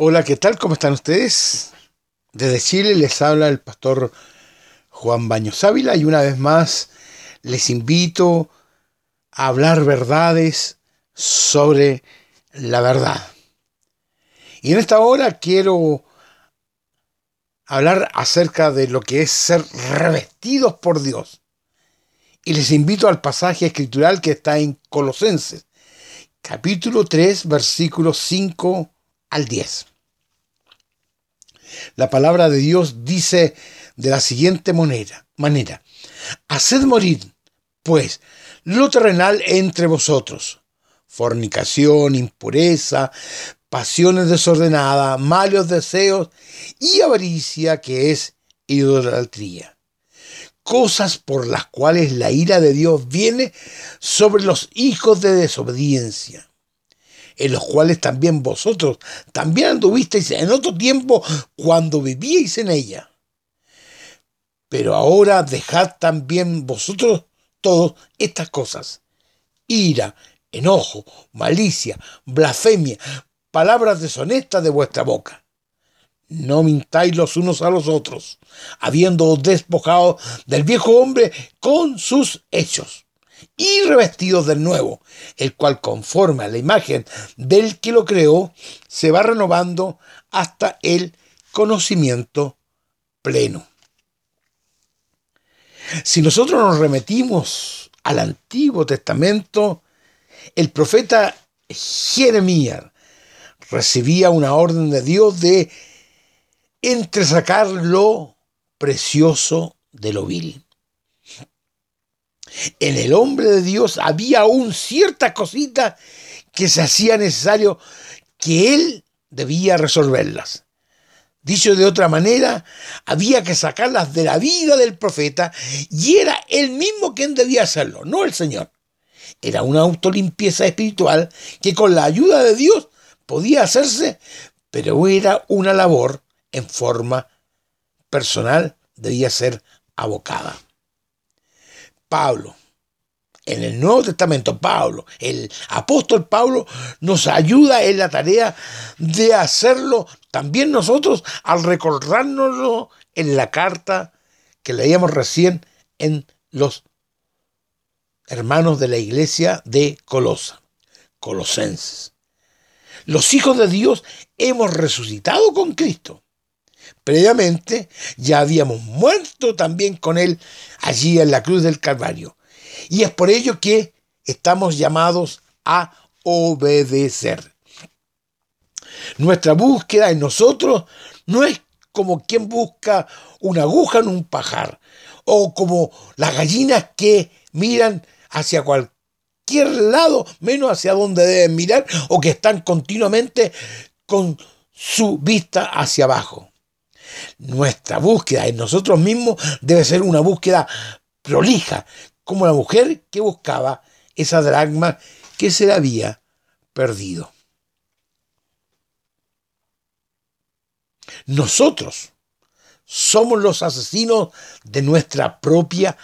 Hola, ¿qué tal? ¿Cómo están ustedes? Desde Chile les habla el pastor Juan Baños Ávila y una vez más les invito a hablar verdades sobre la verdad. Y en esta hora quiero hablar acerca de lo que es ser revestidos por Dios. Y les invito al pasaje escritural que está en Colosenses, capítulo 3, versículos 5 al 10. La palabra de Dios dice de la siguiente manera, manera, haced morir, pues, lo terrenal entre vosotros, fornicación, impureza, pasiones desordenadas, malos deseos y avaricia que es idolatría. Cosas por las cuales la ira de Dios viene sobre los hijos de desobediencia en los cuales también vosotros también anduvisteis en otro tiempo cuando vivíais en ella. Pero ahora dejad también vosotros todos estas cosas. Ira, enojo, malicia, blasfemia, palabras deshonestas de vuestra boca. No mintáis los unos a los otros, habiendo despojado del viejo hombre con sus hechos y revestidos del nuevo, el cual conforme a la imagen del que lo creó, se va renovando hasta el conocimiento pleno. Si nosotros nos remetimos al Antiguo Testamento, el profeta Jeremías recibía una orden de Dios de entresacar lo precioso de lo vil. En el hombre de Dios había aún ciertas cositas que se hacía necesario que él debía resolverlas. Dicho de otra manera, había que sacarlas de la vida del profeta y era él mismo quien debía hacerlo, no el Señor. Era una autolimpieza espiritual que con la ayuda de Dios podía hacerse, pero era una labor en forma personal, debía ser abocada. Pablo, en el Nuevo Testamento, Pablo, el apóstol Pablo, nos ayuda en la tarea de hacerlo también nosotros al recordárnoslo en la carta que leíamos recién en los hermanos de la iglesia de Colosa, Colosenses. Los hijos de Dios hemos resucitado con Cristo. Previamente ya habíamos muerto también con Él allí en la cruz del Calvario. Y es por ello que estamos llamados a obedecer. Nuestra búsqueda en nosotros no es como quien busca una aguja en un pajar o como las gallinas que miran hacia cualquier lado, menos hacia donde deben mirar o que están continuamente con su vista hacia abajo. Nuestra búsqueda en nosotros mismos debe ser una búsqueda prolija, como la mujer que buscaba esa dragma que se le había perdido. Nosotros somos los asesinos de nuestra propia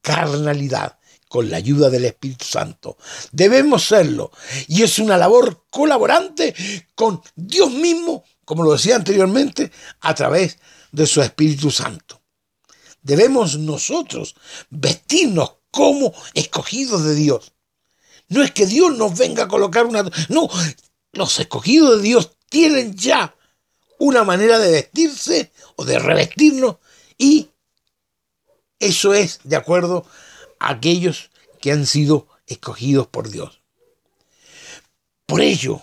carnalidad con la ayuda del Espíritu Santo. Debemos serlo. Y es una labor colaborante con Dios mismo como lo decía anteriormente, a través de su Espíritu Santo. Debemos nosotros vestirnos como escogidos de Dios. No es que Dios nos venga a colocar una... No, los escogidos de Dios tienen ya una manera de vestirse o de revestirnos y eso es de acuerdo a aquellos que han sido escogidos por Dios. Por ello,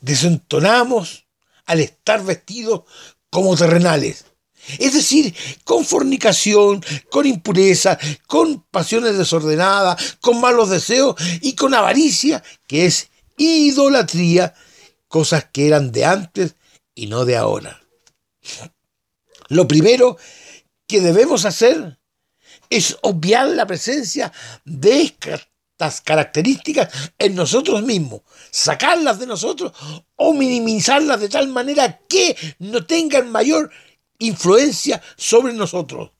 desentonamos al estar vestidos como terrenales. Es decir, con fornicación, con impureza, con pasiones desordenadas, con malos deseos y con avaricia, que es idolatría, cosas que eran de antes y no de ahora. Lo primero que debemos hacer es obviar la presencia de estas características en nosotros mismos, sacarlas de nosotros o minimizarlas de tal manera que no tengan mayor influencia sobre nosotros.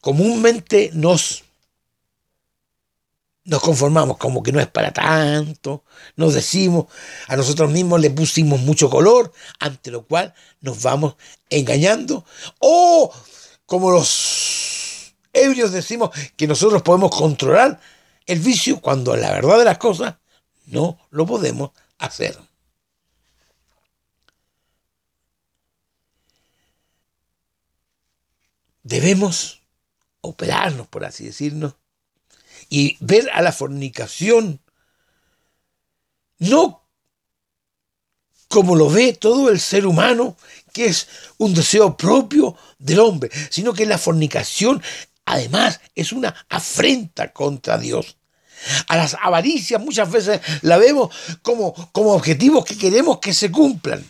Comúnmente nos nos conformamos como que no es para tanto, nos decimos, a nosotros mismos le pusimos mucho color, ante lo cual nos vamos engañando, o como los ebrios decimos que nosotros podemos controlar el vicio cuando la verdad de las cosas no lo podemos hacer. Debemos operarnos, por así decirlo, y ver a la fornicación no como lo ve todo el ser humano, que es un deseo propio del hombre, sino que la fornicación además es una afrenta contra Dios. A las avaricias muchas veces la vemos como, como objetivos que queremos que se cumplan.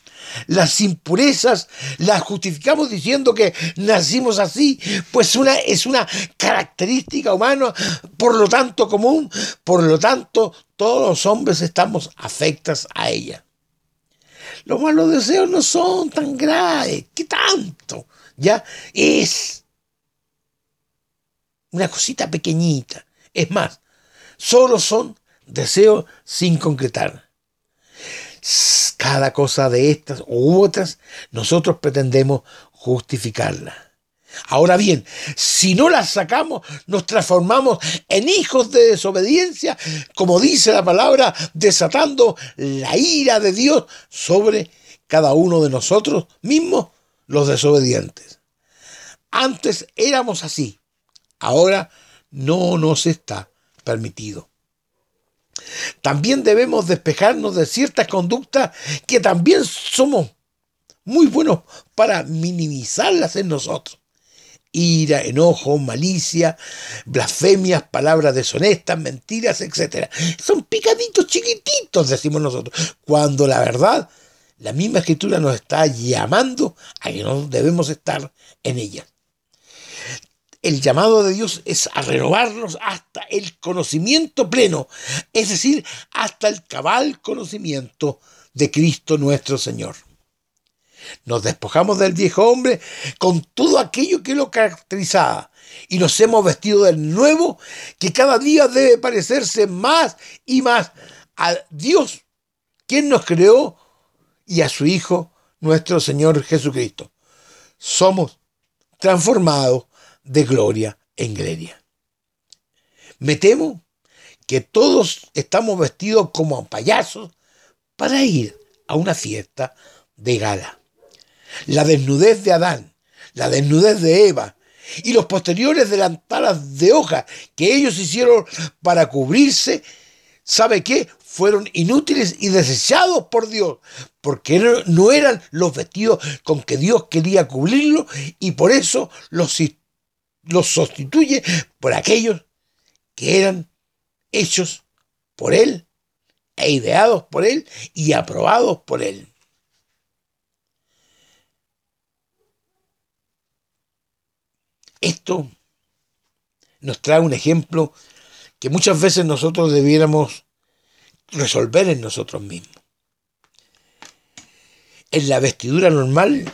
Las impurezas las justificamos diciendo que nacimos así, pues una, es una característica humana, por lo tanto común, por lo tanto todos los hombres estamos afectas a ella. Los malos deseos no son tan graves, ¿qué tanto? Ya es una cosita pequeñita. Es más, solo son deseos sin concretar. Cada cosa de estas u otras, nosotros pretendemos justificarla. Ahora bien, si no las sacamos, nos transformamos en hijos de desobediencia, como dice la palabra, desatando la ira de Dios sobre cada uno de nosotros mismos, los desobedientes. Antes éramos así, ahora no nos está permitido. También debemos despejarnos de ciertas conductas que también somos muy buenos para minimizarlas en nosotros. Ira, enojo, malicia, blasfemias, palabras deshonestas, mentiras, etc. Son picaditos chiquititos, decimos nosotros, cuando la verdad, la misma escritura nos está llamando a que no debemos estar en ella el llamado de Dios es a renovarnos hasta el conocimiento pleno, es decir, hasta el cabal conocimiento de Cristo nuestro Señor. Nos despojamos del viejo hombre con todo aquello que lo caracterizaba y nos hemos vestido del nuevo que cada día debe parecerse más y más a Dios, quien nos creó, y a su Hijo, nuestro Señor Jesucristo. Somos transformados de gloria en gloria. Me temo que todos estamos vestidos como payasos para ir a una fiesta de gala. La desnudez de Adán, la desnudez de Eva y los posteriores delantales de hoja que ellos hicieron para cubrirse, ¿sabe qué? Fueron inútiles y desechados por Dios, porque no eran los vestidos con que Dios quería cubrirlo y por eso los los sustituye por aquellos que eran hechos por Él e ideados por Él y aprobados por Él. Esto nos trae un ejemplo que muchas veces nosotros debiéramos resolver en nosotros mismos. En la vestidura normal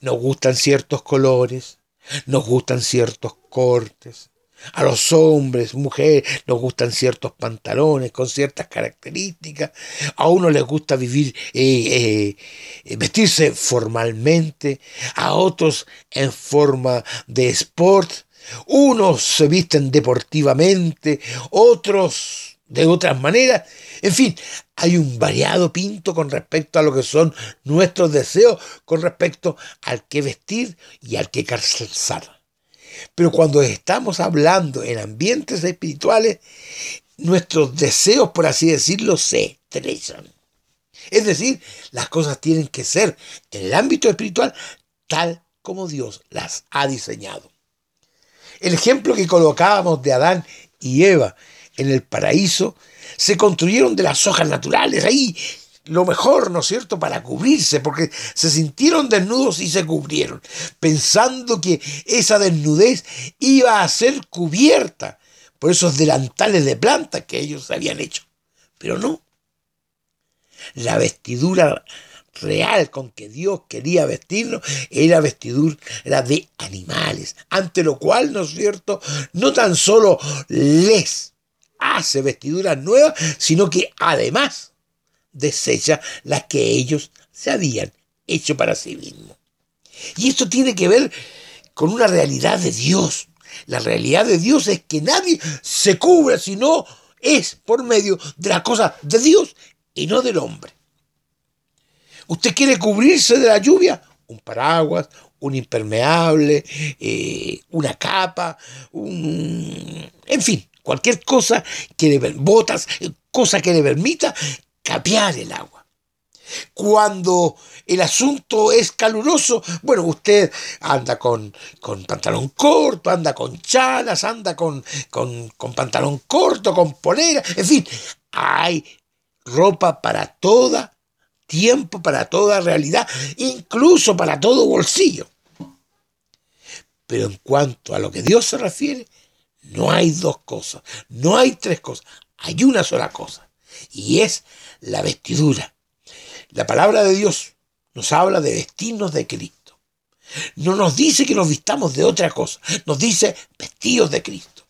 nos gustan ciertos colores, nos gustan ciertos cortes. A los hombres, mujeres, nos gustan ciertos pantalones con ciertas características. A uno les gusta vivir, eh, eh, vestirse formalmente. A otros en forma de sport. Unos se visten deportivamente, otros de otras maneras. En fin, hay un variado pinto con respecto a lo que son nuestros deseos, con respecto al que vestir y al que calzar. Pero cuando estamos hablando en ambientes espirituales, nuestros deseos, por así decirlo, se estrechan. Es decir, las cosas tienen que ser en el ámbito espiritual tal como Dios las ha diseñado. El ejemplo que colocábamos de Adán y Eva en el paraíso se construyeron de las hojas naturales, ahí lo mejor, ¿no es cierto?, para cubrirse, porque se sintieron desnudos y se cubrieron, pensando que esa desnudez iba a ser cubierta por esos delantales de planta que ellos habían hecho. Pero no. La vestidura real con que Dios quería vestirnos era vestidura de animales, ante lo cual, ¿no es cierto?, no tan solo les hace vestiduras nuevas, sino que además desecha las que ellos se habían hecho para sí mismos. Y esto tiene que ver con una realidad de Dios. La realidad de Dios es que nadie se cubre si no es por medio de las cosas de Dios y no del hombre. ¿Usted quiere cubrirse de la lluvia? Un paraguas, un impermeable, eh, una capa, un... en fin, cualquier cosa que le botas, cosa que le permita capear el agua. Cuando el asunto es caluroso, bueno, usted anda con, con pantalón corto, anda con chalas, anda con, con, con pantalón corto, con polera, en fin, hay ropa para toda tiempo, para toda realidad, incluso para todo bolsillo. Pero en cuanto a lo que Dios se refiere, no hay dos cosas, no hay tres cosas, hay una sola cosa, y es la vestidura. La palabra de Dios nos habla de vestirnos de Cristo. No nos dice que nos vistamos de otra cosa, nos dice vestidos de Cristo.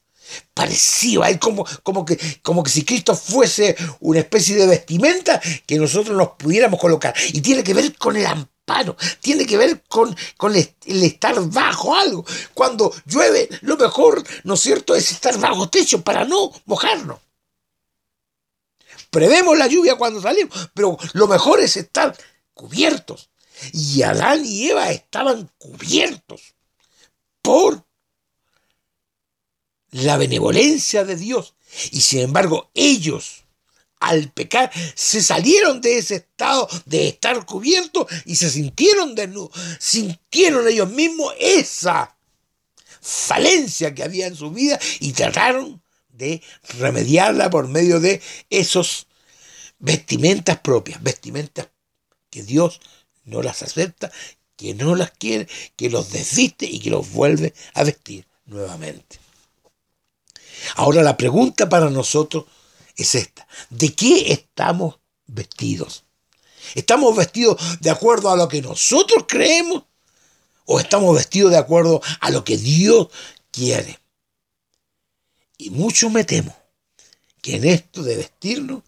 Parecido, hay como, como, que, como que si Cristo fuese una especie de vestimenta que nosotros nos pudiéramos colocar. Y tiene que ver con el amparo, tiene que ver con, con el, el estar bajo algo. Cuando llueve, lo mejor, ¿no es cierto?, es estar bajo techo para no mojarnos. Prevemos la lluvia cuando salimos, pero lo mejor es estar cubiertos. Y Adán y Eva estaban cubiertos por la benevolencia de Dios. Y sin embargo, ellos, al pecar, se salieron de ese estado de estar cubiertos y se sintieron desnudos. Sintieron ellos mismos esa falencia que había en su vida y trataron de remediarla por medio de esos vestimentas propias, vestimentas que Dios no las acepta, que no las quiere, que los desviste y que los vuelve a vestir nuevamente. Ahora la pregunta para nosotros es esta. ¿De qué estamos vestidos? ¿Estamos vestidos de acuerdo a lo que nosotros creemos o estamos vestidos de acuerdo a lo que Dios quiere? Y mucho me temo que en esto de vestirnos,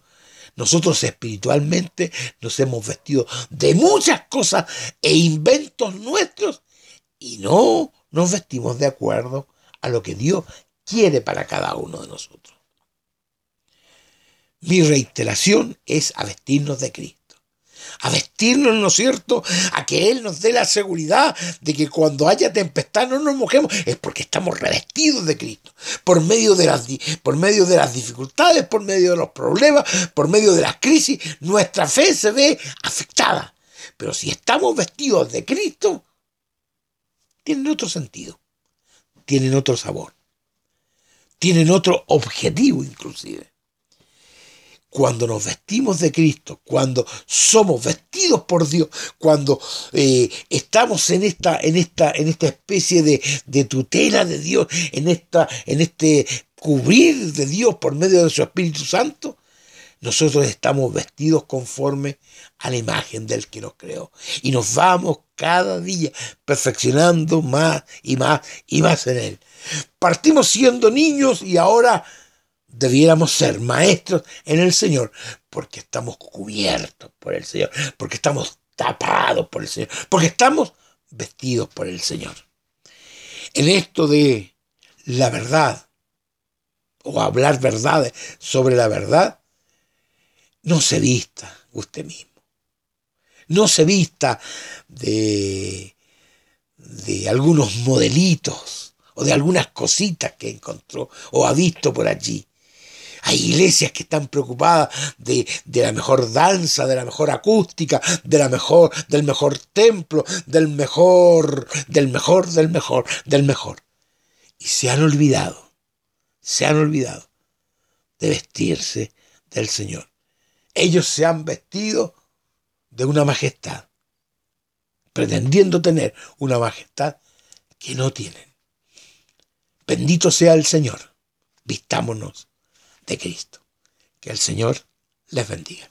nosotros espiritualmente nos hemos vestido de muchas cosas e inventos nuestros y no nos vestimos de acuerdo a lo que Dios quiere para cada uno de nosotros. Mi reiteración es a vestirnos de Cristo a vestirnos, ¿no es cierto? A que Él nos dé la seguridad de que cuando haya tempestad no nos mojemos, es porque estamos revestidos de Cristo. Por medio de las, por medio de las dificultades, por medio de los problemas, por medio de las crisis, nuestra fe se ve afectada. Pero si estamos vestidos de Cristo, tienen otro sentido, tienen otro sabor, tienen otro objetivo inclusive cuando nos vestimos de Cristo, cuando somos vestidos por Dios, cuando eh, estamos en esta, en esta, en esta especie de, de, tutela de Dios, en, esta, en este cubrir de Dios por medio de su Espíritu Santo, nosotros estamos vestidos conforme a la imagen del que nos creó. Y nos vamos cada día perfeccionando más y más y más en Él. Partimos siendo niños y ahora debiéramos ser maestros en el Señor, porque estamos cubiertos por el Señor, porque estamos tapados por el Señor, porque estamos vestidos por el Señor. En esto de la verdad, o hablar verdades sobre la verdad, no se vista usted mismo. No se vista de, de algunos modelitos o de algunas cositas que encontró o ha visto por allí. Hay iglesias que están preocupadas de, la mejor danza, de la mejor acústica, de la mejor, del mejor templo, del mejor, del mejor, del mejor, del mejor. Y se han olvidado, se han olvidado de vestirse del Señor. Ellos se han vestido de una majestad, pretendiendo tener una majestad que no tienen. Bendito sea el Señor. Vistámonos de Cristo. Que el Señor les bendiga.